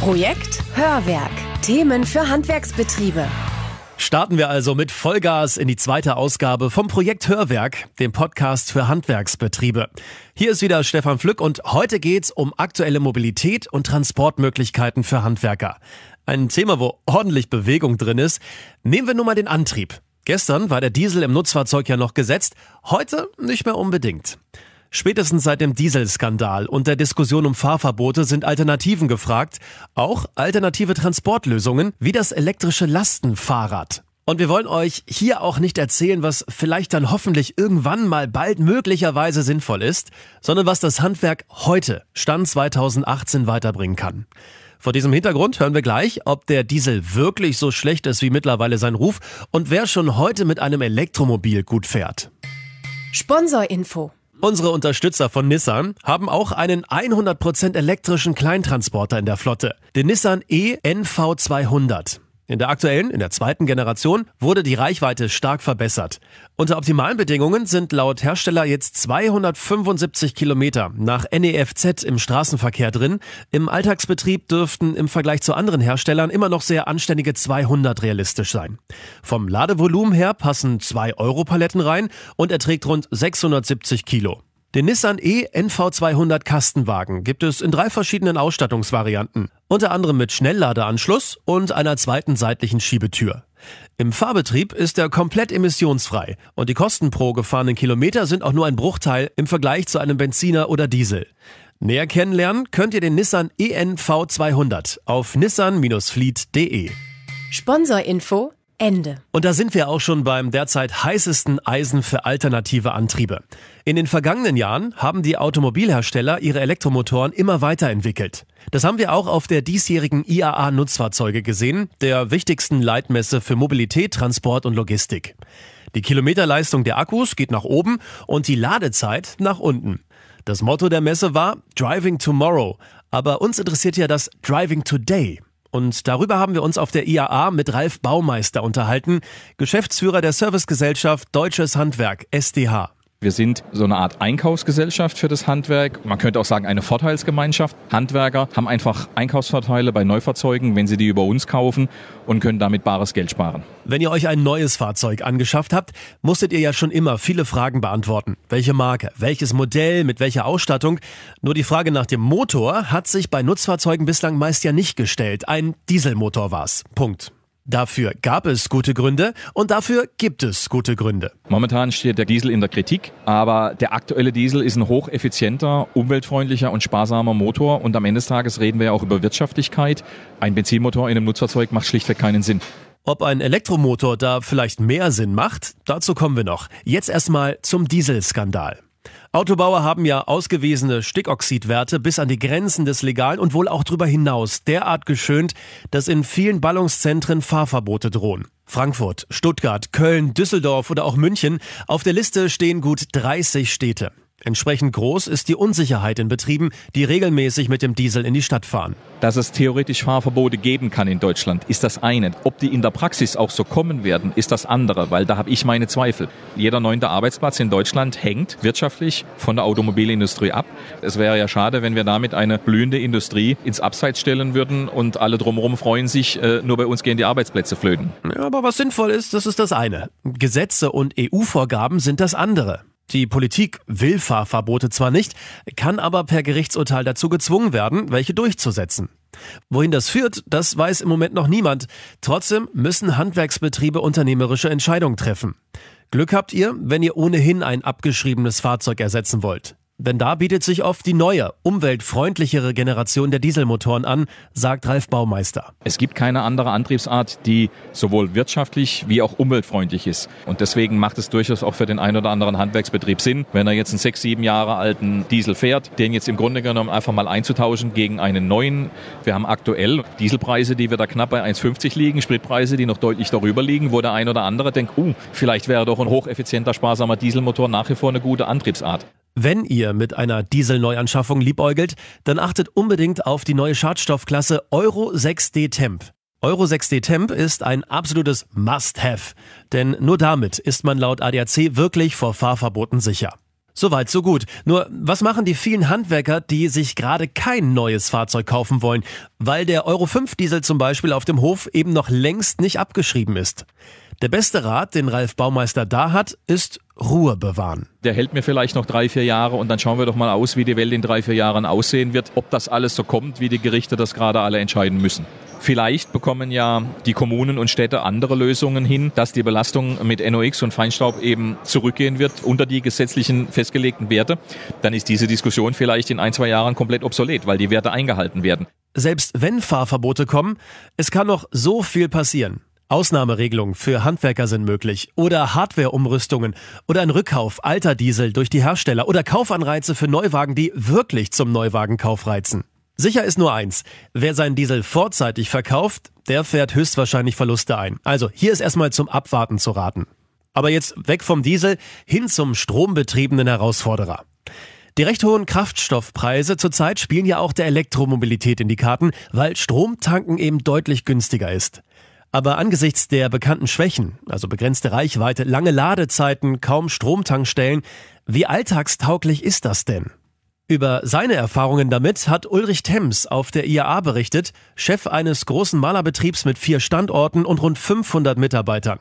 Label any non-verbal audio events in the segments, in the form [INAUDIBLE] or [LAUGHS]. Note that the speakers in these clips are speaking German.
Projekt Hörwerk. Themen für Handwerksbetriebe. Starten wir also mit Vollgas in die zweite Ausgabe vom Projekt Hörwerk, dem Podcast für Handwerksbetriebe. Hier ist wieder Stefan Flück und heute geht's um aktuelle Mobilität und Transportmöglichkeiten für Handwerker. Ein Thema, wo ordentlich Bewegung drin ist. Nehmen wir nur mal den Antrieb. Gestern war der Diesel im Nutzfahrzeug ja noch gesetzt, heute nicht mehr unbedingt. Spätestens seit dem Dieselskandal und der Diskussion um Fahrverbote sind Alternativen gefragt, auch alternative Transportlösungen wie das elektrische Lastenfahrrad. Und wir wollen euch hier auch nicht erzählen, was vielleicht dann hoffentlich irgendwann mal bald möglicherweise sinnvoll ist, sondern was das Handwerk heute, Stand 2018, weiterbringen kann. Vor diesem Hintergrund hören wir gleich, ob der Diesel wirklich so schlecht ist wie mittlerweile sein Ruf und wer schon heute mit einem Elektromobil gut fährt. Sponsorinfo. Unsere Unterstützer von Nissan haben auch einen 100% elektrischen Kleintransporter in der Flotte, den Nissan e NV200. In der aktuellen, in der zweiten Generation, wurde die Reichweite stark verbessert. Unter optimalen Bedingungen sind laut Hersteller jetzt 275 Kilometer nach NEFZ im Straßenverkehr drin. Im Alltagsbetrieb dürften im Vergleich zu anderen Herstellern immer noch sehr anständige 200 realistisch sein. Vom Ladevolumen her passen zwei Euro-Paletten rein und er trägt rund 670 Kilo. Den Nissan E NV200 Kastenwagen gibt es in drei verschiedenen Ausstattungsvarianten, unter anderem mit Schnellladeanschluss und einer zweiten seitlichen Schiebetür. Im Fahrbetrieb ist er komplett emissionsfrei und die Kosten pro gefahrenen Kilometer sind auch nur ein Bruchteil im Vergleich zu einem Benziner oder Diesel. Näher kennenlernen könnt ihr den Nissan ENV200 auf nissan-fleet.de. Sponsorinfo Ende. Und da sind wir auch schon beim derzeit heißesten Eisen für alternative Antriebe. In den vergangenen Jahren haben die Automobilhersteller ihre Elektromotoren immer weiterentwickelt. Das haben wir auch auf der diesjährigen IAA Nutzfahrzeuge gesehen, der wichtigsten Leitmesse für Mobilität, Transport und Logistik. Die Kilometerleistung der Akkus geht nach oben und die Ladezeit nach unten. Das Motto der Messe war Driving Tomorrow, aber uns interessiert ja das Driving Today. Und darüber haben wir uns auf der IAA mit Ralf Baumeister unterhalten, Geschäftsführer der Servicegesellschaft Deutsches Handwerk, SDH. Wir sind so eine Art Einkaufsgesellschaft für das Handwerk. Man könnte auch sagen, eine Vorteilsgemeinschaft. Handwerker haben einfach Einkaufsvorteile bei Neufahrzeugen, wenn sie die über uns kaufen und können damit bares Geld sparen. Wenn ihr euch ein neues Fahrzeug angeschafft habt, musstet ihr ja schon immer viele Fragen beantworten. Welche Marke, welches Modell, mit welcher Ausstattung? Nur die Frage nach dem Motor hat sich bei Nutzfahrzeugen bislang meist ja nicht gestellt. Ein Dieselmotor war's. Punkt. Dafür gab es gute Gründe und dafür gibt es gute Gründe. Momentan steht der Diesel in der Kritik, aber der aktuelle Diesel ist ein hocheffizienter, umweltfreundlicher und sparsamer Motor und am Ende des Tages reden wir ja auch über Wirtschaftlichkeit. Ein Benzinmotor in einem Nutzfahrzeug macht schlichtweg keinen Sinn. Ob ein Elektromotor da vielleicht mehr Sinn macht, dazu kommen wir noch. Jetzt erstmal zum Dieselskandal. Autobauer haben ja ausgewiesene Stickoxidwerte bis an die Grenzen des Legalen und wohl auch darüber hinaus derart geschönt, dass in vielen Ballungszentren Fahrverbote drohen. Frankfurt, Stuttgart, Köln, Düsseldorf oder auch München. Auf der Liste stehen gut 30 Städte. Entsprechend groß ist die Unsicherheit in Betrieben, die regelmäßig mit dem Diesel in die Stadt fahren. Dass es theoretisch Fahrverbote geben kann in Deutschland, ist das eine. Ob die in der Praxis auch so kommen werden, ist das andere, weil da habe ich meine Zweifel. Jeder neunte Arbeitsplatz in Deutschland hängt wirtschaftlich von der Automobilindustrie ab. Es wäre ja schade, wenn wir damit eine blühende Industrie ins Abseits stellen würden und alle drumherum freuen sich, äh, nur bei uns gehen die Arbeitsplätze flöten. Ja, aber was sinnvoll ist, das ist das eine. Gesetze und EU-Vorgaben sind das andere. Die Politik will Fahrverbote zwar nicht, kann aber per Gerichtsurteil dazu gezwungen werden, welche durchzusetzen. Wohin das führt, das weiß im Moment noch niemand. Trotzdem müssen Handwerksbetriebe unternehmerische Entscheidungen treffen. Glück habt ihr, wenn ihr ohnehin ein abgeschriebenes Fahrzeug ersetzen wollt. Denn da bietet sich oft die neue, umweltfreundlichere Generation der Dieselmotoren an, sagt Ralf Baumeister. Es gibt keine andere Antriebsart, die sowohl wirtschaftlich wie auch umweltfreundlich ist. Und deswegen macht es durchaus auch für den einen oder anderen Handwerksbetrieb Sinn, wenn er jetzt einen sechs, sieben Jahre alten Diesel fährt, den jetzt im Grunde genommen einfach mal einzutauschen gegen einen neuen. Wir haben aktuell Dieselpreise, die wir da knapp bei 1,50 liegen, Spritpreise, die noch deutlich darüber liegen, wo der ein oder andere denkt, uh, vielleicht wäre doch ein hocheffizienter, sparsamer Dieselmotor nach wie vor eine gute Antriebsart. Wenn ihr mit einer Dieselneuanschaffung liebäugelt, dann achtet unbedingt auf die neue Schadstoffklasse Euro 6D Temp. Euro 6D Temp ist ein absolutes Must-Have, denn nur damit ist man laut ADAC wirklich vor Fahrverboten sicher. Soweit, so gut. Nur, was machen die vielen Handwerker, die sich gerade kein neues Fahrzeug kaufen wollen, weil der Euro 5 Diesel zum Beispiel auf dem Hof eben noch längst nicht abgeschrieben ist? Der beste Rat, den Ralf Baumeister da hat, ist Ruhe bewahren. Der hält mir vielleicht noch drei, vier Jahre und dann schauen wir doch mal aus, wie die Welt in drei, vier Jahren aussehen wird, ob das alles so kommt, wie die Gerichte das gerade alle entscheiden müssen. Vielleicht bekommen ja die Kommunen und Städte andere Lösungen hin, dass die Belastung mit NOx und Feinstaub eben zurückgehen wird unter die gesetzlichen festgelegten Werte. Dann ist diese Diskussion vielleicht in ein, zwei Jahren komplett obsolet, weil die Werte eingehalten werden. Selbst wenn Fahrverbote kommen, es kann noch so viel passieren. Ausnahmeregelungen für Handwerker sind möglich oder Hardwareumrüstungen oder ein Rückkauf alter Diesel durch die Hersteller oder Kaufanreize für Neuwagen, die wirklich zum Neuwagenkauf reizen. Sicher ist nur eins. Wer seinen Diesel vorzeitig verkauft, der fährt höchstwahrscheinlich Verluste ein. Also hier ist erstmal zum Abwarten zu raten. Aber jetzt weg vom Diesel hin zum strombetriebenen Herausforderer. Die recht hohen Kraftstoffpreise zurzeit spielen ja auch der Elektromobilität in die Karten, weil Stromtanken eben deutlich günstiger ist. Aber angesichts der bekannten Schwächen, also begrenzte Reichweite, lange Ladezeiten, kaum Stromtankstellen, wie alltagstauglich ist das denn? Über seine Erfahrungen damit hat Ulrich Tems auf der IAA berichtet, Chef eines großen Malerbetriebs mit vier Standorten und rund 500 Mitarbeitern.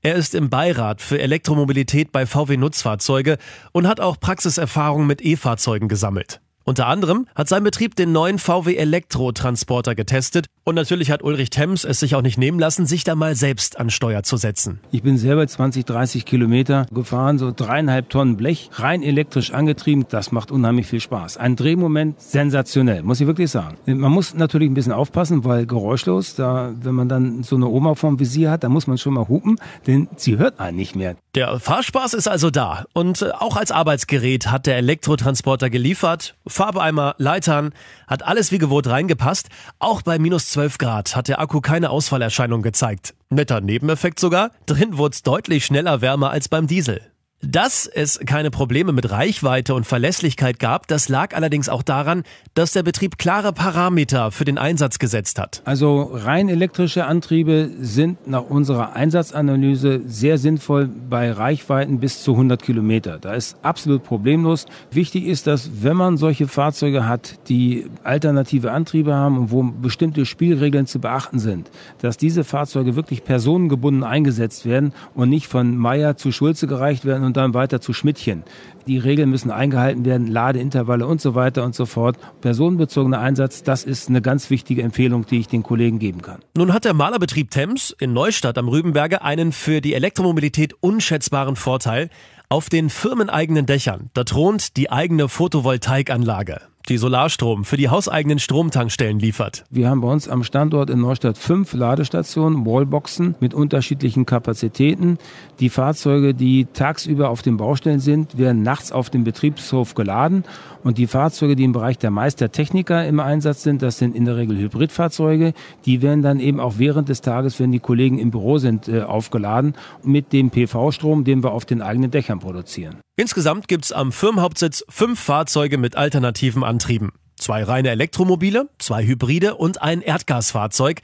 Er ist im Beirat für Elektromobilität bei VW Nutzfahrzeuge und hat auch Praxiserfahrung mit E-Fahrzeugen gesammelt. Unter anderem hat sein Betrieb den neuen VW Elektro-Transporter getestet und natürlich hat Ulrich Tems es sich auch nicht nehmen lassen, sich da mal selbst an Steuer zu setzen. Ich bin selber 20, 30 Kilometer gefahren, so dreieinhalb Tonnen Blech, rein elektrisch angetrieben. Das macht unheimlich viel Spaß. Ein Drehmoment sensationell, muss ich wirklich sagen. Man muss natürlich ein bisschen aufpassen, weil geräuschlos, da, wenn man dann so eine Oma vorm Visier hat, da muss man schon mal hupen, denn sie hört einen nicht mehr. Der Fahrspaß ist also da und äh, auch als Arbeitsgerät hat der Elektrotransporter geliefert. Farbeimer, Leitern, hat alles wie gewohnt reingepasst. Auch bei minus 12 Grad hat der Akku keine Ausfallerscheinung gezeigt. Netter Nebeneffekt sogar, drin wurde es deutlich schneller wärmer als beim Diesel. Dass es keine Probleme mit Reichweite und Verlässlichkeit gab, das lag allerdings auch daran, dass der Betrieb klare Parameter für den Einsatz gesetzt hat. Also rein elektrische Antriebe sind nach unserer Einsatzanalyse sehr sinnvoll bei Reichweiten bis zu 100 Kilometer. Da ist absolut problemlos. Wichtig ist, dass wenn man solche Fahrzeuge hat, die alternative Antriebe haben und wo bestimmte Spielregeln zu beachten sind, dass diese Fahrzeuge wirklich personengebunden eingesetzt werden und nicht von Meier zu Schulze gereicht werden und dann weiter zu Schmidtchen. Die Regeln müssen eingehalten werden, Ladeintervalle und so weiter und so fort. Personenbezogener Einsatz, das ist eine ganz wichtige Empfehlung, die ich den Kollegen geben kann. Nun hat der Malerbetrieb Thames in Neustadt am Rübenberge einen für die Elektromobilität unschätzbaren Vorteil. Auf den firmeneigenen Dächern, da thront die eigene Photovoltaikanlage die Solarstrom für die hauseigenen Stromtankstellen liefert. Wir haben bei uns am Standort in Neustadt fünf Ladestationen, Wallboxen mit unterschiedlichen Kapazitäten. Die Fahrzeuge, die tagsüber auf den Baustellen sind, werden nachts auf dem Betriebshof geladen. Und die Fahrzeuge, die im Bereich der Meistertechniker im Einsatz sind, das sind in der Regel Hybridfahrzeuge. Die werden dann eben auch während des Tages, wenn die Kollegen im Büro sind, äh, aufgeladen mit dem PV-Strom, den wir auf den eigenen Dächern produzieren. Insgesamt gibt es am Firmenhauptsitz fünf Fahrzeuge mit alternativen Antrieben. Zwei reine Elektromobile, zwei Hybride und ein Erdgasfahrzeug.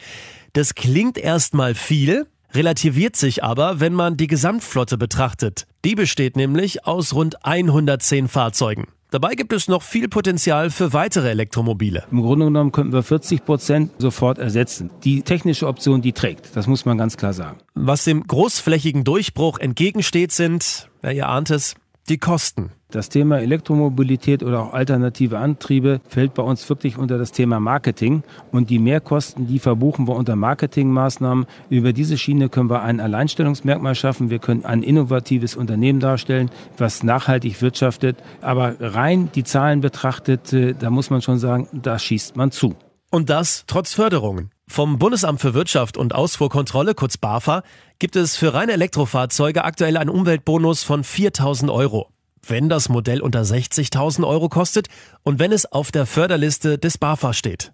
Das klingt erstmal viel, relativiert sich aber, wenn man die Gesamtflotte betrachtet. Die besteht nämlich aus rund 110 Fahrzeugen. Dabei gibt es noch viel Potenzial für weitere Elektromobile. Im Grunde genommen könnten wir 40 Prozent sofort ersetzen. Die technische Option, die trägt. Das muss man ganz klar sagen. Was dem großflächigen Durchbruch entgegensteht, sind, ja, ihr ahnt es, die Kosten. Das Thema Elektromobilität oder auch alternative Antriebe fällt bei uns wirklich unter das Thema Marketing. Und die Mehrkosten, die verbuchen wir unter Marketingmaßnahmen. Über diese Schiene können wir ein Alleinstellungsmerkmal schaffen. Wir können ein innovatives Unternehmen darstellen, was nachhaltig wirtschaftet. Aber rein die Zahlen betrachtet, äh, da muss man schon sagen, da schießt man zu. Und das trotz Förderungen. Vom Bundesamt für Wirtschaft und Ausfuhrkontrolle, kurz BAFA, gibt es für reine Elektrofahrzeuge aktuell einen Umweltbonus von 4000 Euro. Wenn das Modell unter 60.000 Euro kostet und wenn es auf der Förderliste des BAFA steht.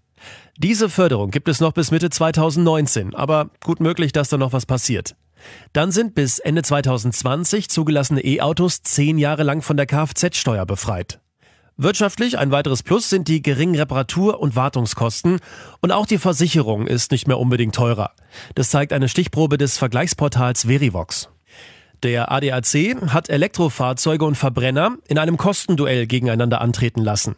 Diese Förderung gibt es noch bis Mitte 2019, aber gut möglich, dass da noch was passiert. Dann sind bis Ende 2020 zugelassene E-Autos zehn Jahre lang von der Kfz-Steuer befreit. Wirtschaftlich ein weiteres Plus sind die geringen Reparatur- und Wartungskosten und auch die Versicherung ist nicht mehr unbedingt teurer. Das zeigt eine Stichprobe des Vergleichsportals Verivox. Der ADAC hat Elektrofahrzeuge und Verbrenner in einem Kostenduell gegeneinander antreten lassen.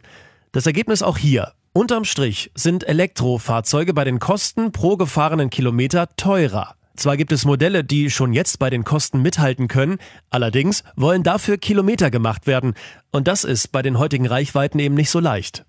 Das Ergebnis auch hier. Unterm Strich sind Elektrofahrzeuge bei den Kosten pro gefahrenen Kilometer teurer. Zwar gibt es Modelle, die schon jetzt bei den Kosten mithalten können, allerdings wollen dafür Kilometer gemacht werden. Und das ist bei den heutigen Reichweiten eben nicht so leicht.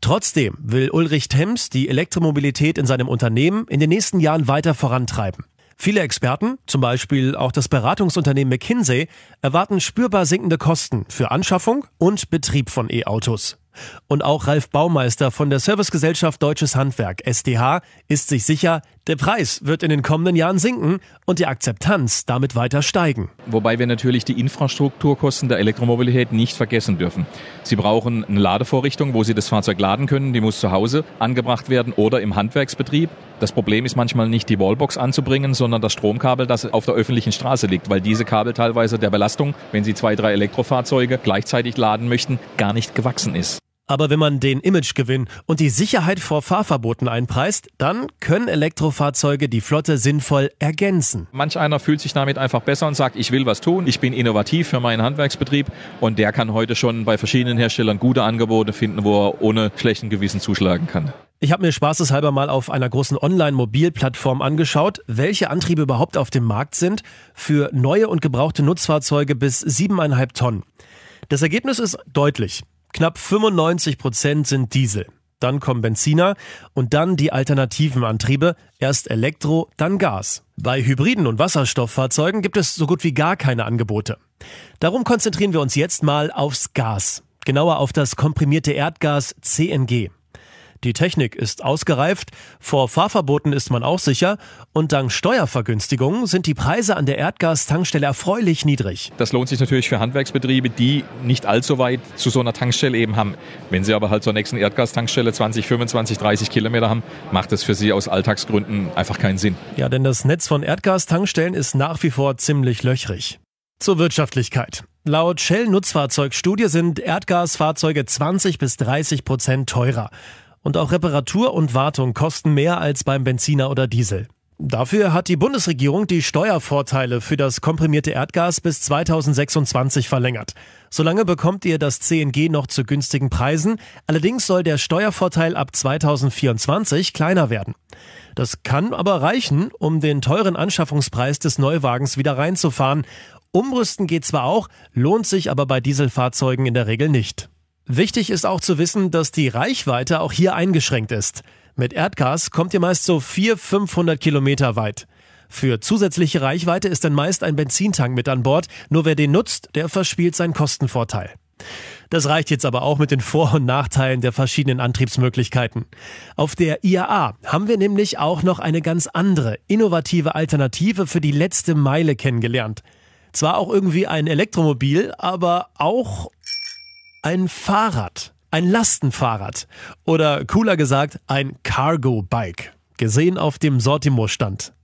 Trotzdem will Ulrich Tems die Elektromobilität in seinem Unternehmen in den nächsten Jahren weiter vorantreiben. Viele Experten, zum Beispiel auch das Beratungsunternehmen McKinsey, erwarten spürbar sinkende Kosten für Anschaffung und Betrieb von E-Autos. Und auch Ralf Baumeister von der Servicegesellschaft Deutsches Handwerk SDH ist sich sicher, der Preis wird in den kommenden Jahren sinken und die Akzeptanz damit weiter steigen. Wobei wir natürlich die Infrastrukturkosten der Elektromobilität nicht vergessen dürfen. Sie brauchen eine Ladevorrichtung, wo Sie das Fahrzeug laden können. Die muss zu Hause angebracht werden oder im Handwerksbetrieb. Das Problem ist manchmal nicht die Wallbox anzubringen, sondern das Stromkabel, das auf der öffentlichen Straße liegt, weil diese Kabel teilweise der Belastung, wenn Sie zwei, drei Elektrofahrzeuge gleichzeitig laden möchten, gar nicht gewachsen ist. Aber wenn man den Imagegewinn und die Sicherheit vor Fahrverboten einpreist, dann können Elektrofahrzeuge die Flotte sinnvoll ergänzen. Manch einer fühlt sich damit einfach besser und sagt, ich will was tun, ich bin innovativ für meinen Handwerksbetrieb und der kann heute schon bei verschiedenen Herstellern gute Angebote finden, wo er ohne schlechten Gewissen zuschlagen kann. Ich habe mir spaßeshalber mal auf einer großen Online-Mobilplattform angeschaut, welche Antriebe überhaupt auf dem Markt sind für neue und gebrauchte Nutzfahrzeuge bis 7,5 Tonnen. Das Ergebnis ist deutlich. Knapp 95 Prozent sind Diesel. Dann kommen Benziner und dann die alternativen Antriebe, erst Elektro, dann Gas. Bei Hybriden und Wasserstofffahrzeugen gibt es so gut wie gar keine Angebote. Darum konzentrieren wir uns jetzt mal aufs Gas, genauer auf das komprimierte Erdgas CNG. Die Technik ist ausgereift, vor Fahrverboten ist man auch sicher und dank Steuervergünstigungen sind die Preise an der Erdgastankstelle erfreulich niedrig. Das lohnt sich natürlich für Handwerksbetriebe, die nicht allzu weit zu so einer Tankstelle eben haben. Wenn sie aber halt zur nächsten Erdgastankstelle 20, 25, 30 Kilometer haben, macht es für sie aus Alltagsgründen einfach keinen Sinn. Ja, denn das Netz von Erdgastankstellen ist nach wie vor ziemlich löchrig. Zur Wirtschaftlichkeit. Laut Shell-Nutzfahrzeugstudie sind Erdgasfahrzeuge 20 bis 30 Prozent teurer. Und auch Reparatur und Wartung kosten mehr als beim Benziner oder Diesel. Dafür hat die Bundesregierung die Steuervorteile für das komprimierte Erdgas bis 2026 verlängert. Solange bekommt ihr das CNG noch zu günstigen Preisen. Allerdings soll der Steuervorteil ab 2024 kleiner werden. Das kann aber reichen, um den teuren Anschaffungspreis des Neuwagens wieder reinzufahren. Umrüsten geht zwar auch, lohnt sich aber bei Dieselfahrzeugen in der Regel nicht. Wichtig ist auch zu wissen, dass die Reichweite auch hier eingeschränkt ist. Mit Erdgas kommt ihr meist so 400, 500 Kilometer weit. Für zusätzliche Reichweite ist dann meist ein Benzintank mit an Bord. Nur wer den nutzt, der verspielt seinen Kostenvorteil. Das reicht jetzt aber auch mit den Vor- und Nachteilen der verschiedenen Antriebsmöglichkeiten. Auf der IAA haben wir nämlich auch noch eine ganz andere, innovative Alternative für die letzte Meile kennengelernt. Zwar auch irgendwie ein Elektromobil, aber auch ein Fahrrad, ein Lastenfahrrad oder cooler gesagt ein Cargo-Bike, gesehen auf dem Sortimo-Stand.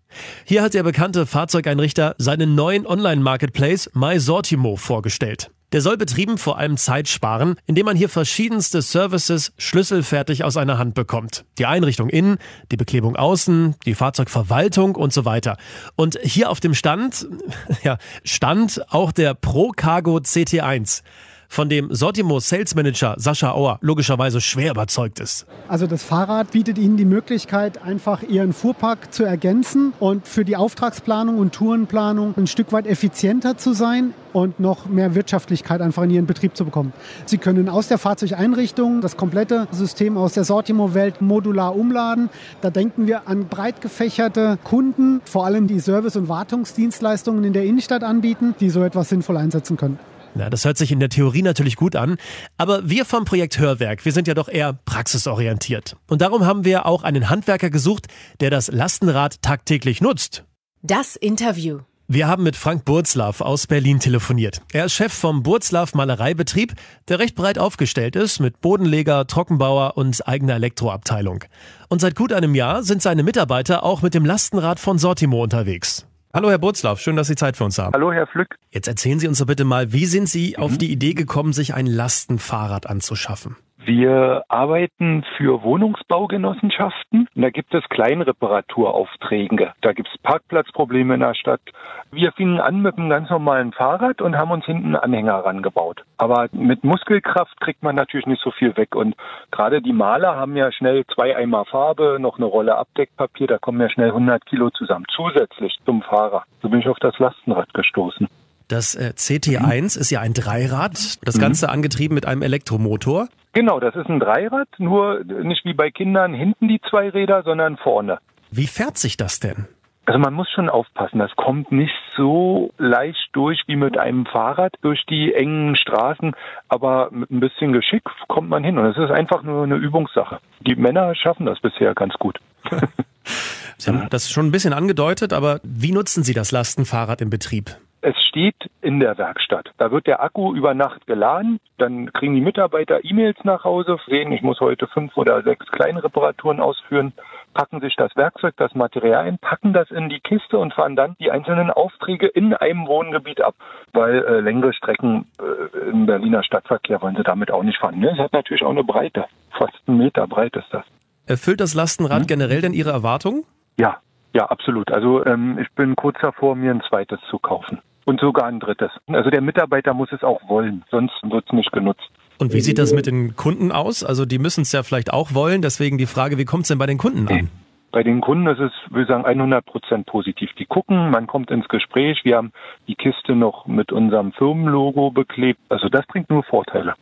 Hier hat der bekannte Fahrzeugeinrichter seinen neuen Online-Marketplace MySortimo vorgestellt. Der soll betrieben vor allem Zeit sparen, indem man hier verschiedenste Services schlüsselfertig aus einer Hand bekommt. Die Einrichtung innen, die Beklebung außen, die Fahrzeugverwaltung und so weiter. Und hier auf dem Stand, [LAUGHS] ja, stand auch der Pro Cargo CT1 von dem Sortimo Sales Manager Sascha Auer logischerweise schwer überzeugt ist. Also das Fahrrad bietet Ihnen die Möglichkeit, einfach Ihren Fuhrpark zu ergänzen und für die Auftragsplanung und Tourenplanung ein Stück weit effizienter zu sein und noch mehr Wirtschaftlichkeit einfach in Ihren Betrieb zu bekommen. Sie können aus der Fahrzeugeinrichtung das komplette System aus der Sortimo-Welt modular umladen. Da denken wir an breit gefächerte Kunden, vor allem die Service- und Wartungsdienstleistungen in der Innenstadt anbieten, die so etwas sinnvoll einsetzen können. Na, das hört sich in der Theorie natürlich gut an, aber wir vom Projekt Hörwerk, wir sind ja doch eher praxisorientiert. Und darum haben wir auch einen Handwerker gesucht, der das Lastenrad tagtäglich nutzt. Das Interview. Wir haben mit Frank Burzlaff aus Berlin telefoniert. Er ist Chef vom Burzlaff Malereibetrieb, der recht breit aufgestellt ist mit Bodenleger, Trockenbauer und eigener Elektroabteilung. Und seit gut einem Jahr sind seine Mitarbeiter auch mit dem Lastenrad von Sortimo unterwegs. Hallo Herr Burzlaff, schön, dass Sie Zeit für uns haben. Hallo Herr Flück. Jetzt erzählen Sie uns doch bitte mal, wie sind Sie mhm. auf die Idee gekommen, sich ein Lastenfahrrad anzuschaffen? Wir arbeiten für Wohnungsbaugenossenschaften Und da gibt es Kleinreparaturaufträge. Da gibt es Parkplatzprobleme in der Stadt. Wir fingen an mit einem ganz normalen Fahrrad und haben uns hinten einen Anhänger rangebaut. Aber mit Muskelkraft kriegt man natürlich nicht so viel weg. Und gerade die Maler haben ja schnell zwei Eimer Farbe, noch eine Rolle Abdeckpapier. Da kommen ja schnell 100 Kilo zusammen, zusätzlich zum Fahrer. So bin ich auf das Lastenrad gestoßen. Das äh, CT1 ist ja ein Dreirad, das Ganze angetrieben mit einem Elektromotor. Genau, das ist ein Dreirad, nur nicht wie bei Kindern hinten die zwei Räder, sondern vorne. Wie fährt sich das denn? Also man muss schon aufpassen, das kommt nicht so leicht durch wie mit einem Fahrrad durch die engen Straßen, aber mit ein bisschen Geschick kommt man hin und es ist einfach nur eine Übungssache. Die Männer schaffen das bisher ganz gut. [LAUGHS] Sie haben das schon ein bisschen angedeutet, aber wie nutzen Sie das Lastenfahrrad im Betrieb? Es steht in der Werkstatt. Da wird der Akku über Nacht geladen. Dann kriegen die Mitarbeiter E-Mails nach Hause, sehen, ich muss heute fünf oder sechs kleine Reparaturen ausführen, packen sich das Werkzeug, das Material ein, packen das in die Kiste und fahren dann die einzelnen Aufträge in einem Wohngebiet ab. Weil äh, längere Strecken äh, im Berliner Stadtverkehr wollen sie damit auch nicht fahren. Ne? Es hat natürlich auch eine Breite. Fast einen Meter breit ist das. Erfüllt das Lastenrad hm? generell denn Ihre Erwartungen? Ja, ja, absolut. Also ähm, ich bin kurz davor, mir ein zweites zu kaufen und sogar ein drittes. Also der Mitarbeiter muss es auch wollen, sonst wird es nicht genutzt. Und wie sieht das mit den Kunden aus? Also die müssen es ja vielleicht auch wollen. Deswegen die Frage, wie kommt es denn bei den Kunden an? Bei den Kunden ist es, würde ich sagen, 100 Prozent positiv. Die gucken, man kommt ins Gespräch. Wir haben die Kiste noch mit unserem Firmenlogo beklebt. Also das bringt nur Vorteile.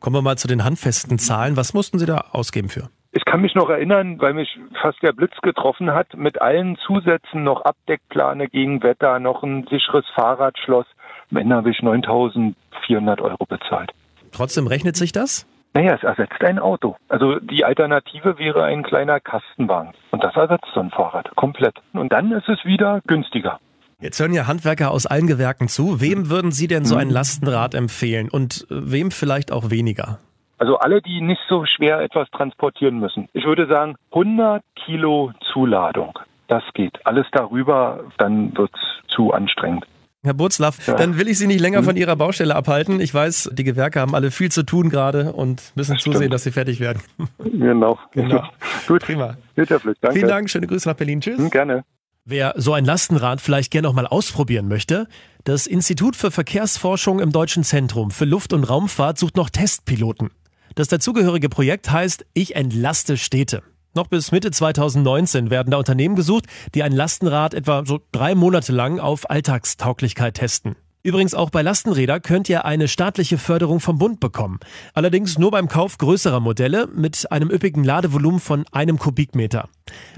Kommen wir mal zu den handfesten Zahlen. Was mussten Sie da ausgeben für? Ich kann mich noch erinnern, weil mich fast der Blitz getroffen hat, mit allen Zusätzen noch Abdeckplane gegen Wetter, noch ein sicheres Fahrradschloss. Am Ende habe ich 9.400 Euro bezahlt. Trotzdem rechnet sich das? Naja, es ersetzt ein Auto. Also die Alternative wäre ein kleiner Kastenwagen. Und das ersetzt so ein Fahrrad komplett. Und dann ist es wieder günstiger. Jetzt hören ja Handwerker aus allen Gewerken zu. Wem würden Sie denn so ein mhm. Lastenrad empfehlen und äh, wem vielleicht auch weniger? Also alle, die nicht so schwer etwas transportieren müssen. Ich würde sagen 100 Kilo Zuladung. Das geht. Alles darüber, dann wird es zu anstrengend. Herr Burzlaff, ja. dann will ich Sie nicht länger von Ihrer Baustelle abhalten. Ich weiß, die Gewerke haben alle viel zu tun gerade und müssen das zusehen, stimmt. dass sie fertig werden. [LAUGHS] Genau. [LAUGHS] genau. Gut. Prima. Bitte, Danke. Vielen Dank. Schöne Grüße nach Berlin. Tschüss. Hm, gerne. Wer so ein Lastenrad vielleicht gerne noch mal ausprobieren möchte, das Institut für Verkehrsforschung im Deutschen Zentrum für Luft- und Raumfahrt sucht noch Testpiloten. Das dazugehörige Projekt heißt Ich entlaste Städte. Noch bis Mitte 2019 werden da Unternehmen gesucht, die ein Lastenrad etwa so drei Monate lang auf Alltagstauglichkeit testen. Übrigens auch bei Lastenräder könnt ihr eine staatliche Förderung vom Bund bekommen. Allerdings nur beim Kauf größerer Modelle mit einem üppigen Ladevolumen von einem Kubikmeter.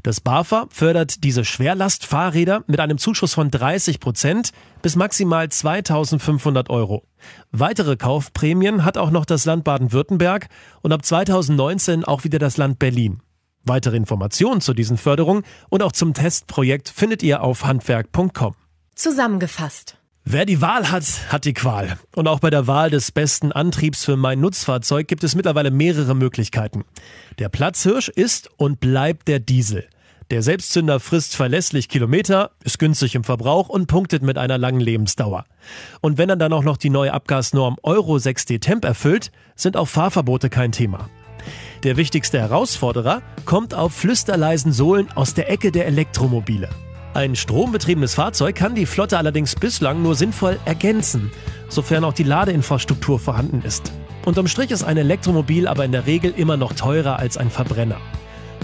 Das BAFA fördert diese Schwerlastfahrräder mit einem Zuschuss von 30 Prozent bis maximal 2500 Euro. Weitere Kaufprämien hat auch noch das Land Baden-Württemberg und ab 2019 auch wieder das Land Berlin. Weitere Informationen zu diesen Förderungen und auch zum Testprojekt findet ihr auf handwerk.com. Zusammengefasst. Wer die Wahl hat, hat die Qual. Und auch bei der Wahl des besten Antriebs für mein Nutzfahrzeug gibt es mittlerweile mehrere Möglichkeiten. Der Platzhirsch ist und bleibt der Diesel. Der Selbstzünder frisst verlässlich Kilometer, ist günstig im Verbrauch und punktet mit einer langen Lebensdauer. Und wenn er dann auch noch die neue Abgasnorm Euro 6D Temp erfüllt, sind auch Fahrverbote kein Thema. Der wichtigste Herausforderer kommt auf flüsterleisen Sohlen aus der Ecke der Elektromobile. Ein strombetriebenes Fahrzeug kann die Flotte allerdings bislang nur sinnvoll ergänzen, sofern auch die Ladeinfrastruktur vorhanden ist. Unterm Strich ist ein Elektromobil aber in der Regel immer noch teurer als ein Verbrenner.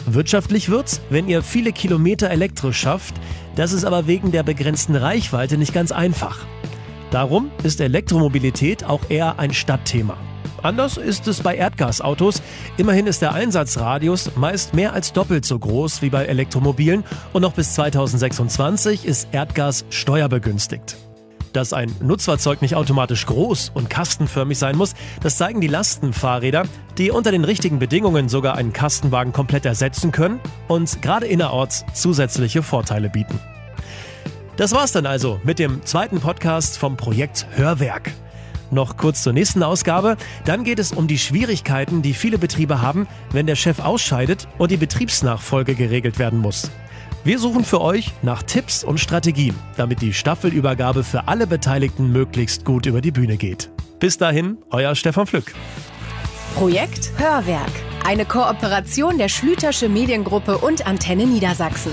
Wirtschaftlich wird's, wenn ihr viele Kilometer elektrisch schafft, das ist aber wegen der begrenzten Reichweite nicht ganz einfach. Darum ist Elektromobilität auch eher ein Stadtthema. Anders ist es bei Erdgasautos. Immerhin ist der Einsatzradius meist mehr als doppelt so groß wie bei Elektromobilen und noch bis 2026 ist Erdgas steuerbegünstigt. Dass ein Nutzfahrzeug nicht automatisch groß und kastenförmig sein muss, das zeigen die Lastenfahrräder, die unter den richtigen Bedingungen sogar einen Kastenwagen komplett ersetzen können und gerade innerorts zusätzliche Vorteile bieten. Das war's dann also mit dem zweiten Podcast vom Projekt Hörwerk noch kurz zur nächsten Ausgabe. Dann geht es um die Schwierigkeiten, die viele Betriebe haben, wenn der Chef ausscheidet und die Betriebsnachfolge geregelt werden muss. Wir suchen für euch nach Tipps und Strategien, damit die Staffelübergabe für alle Beteiligten möglichst gut über die Bühne geht. Bis dahin, euer Stefan Flück. Projekt Hörwerk. Eine Kooperation der Schlütersche Mediengruppe und Antenne Niedersachsen.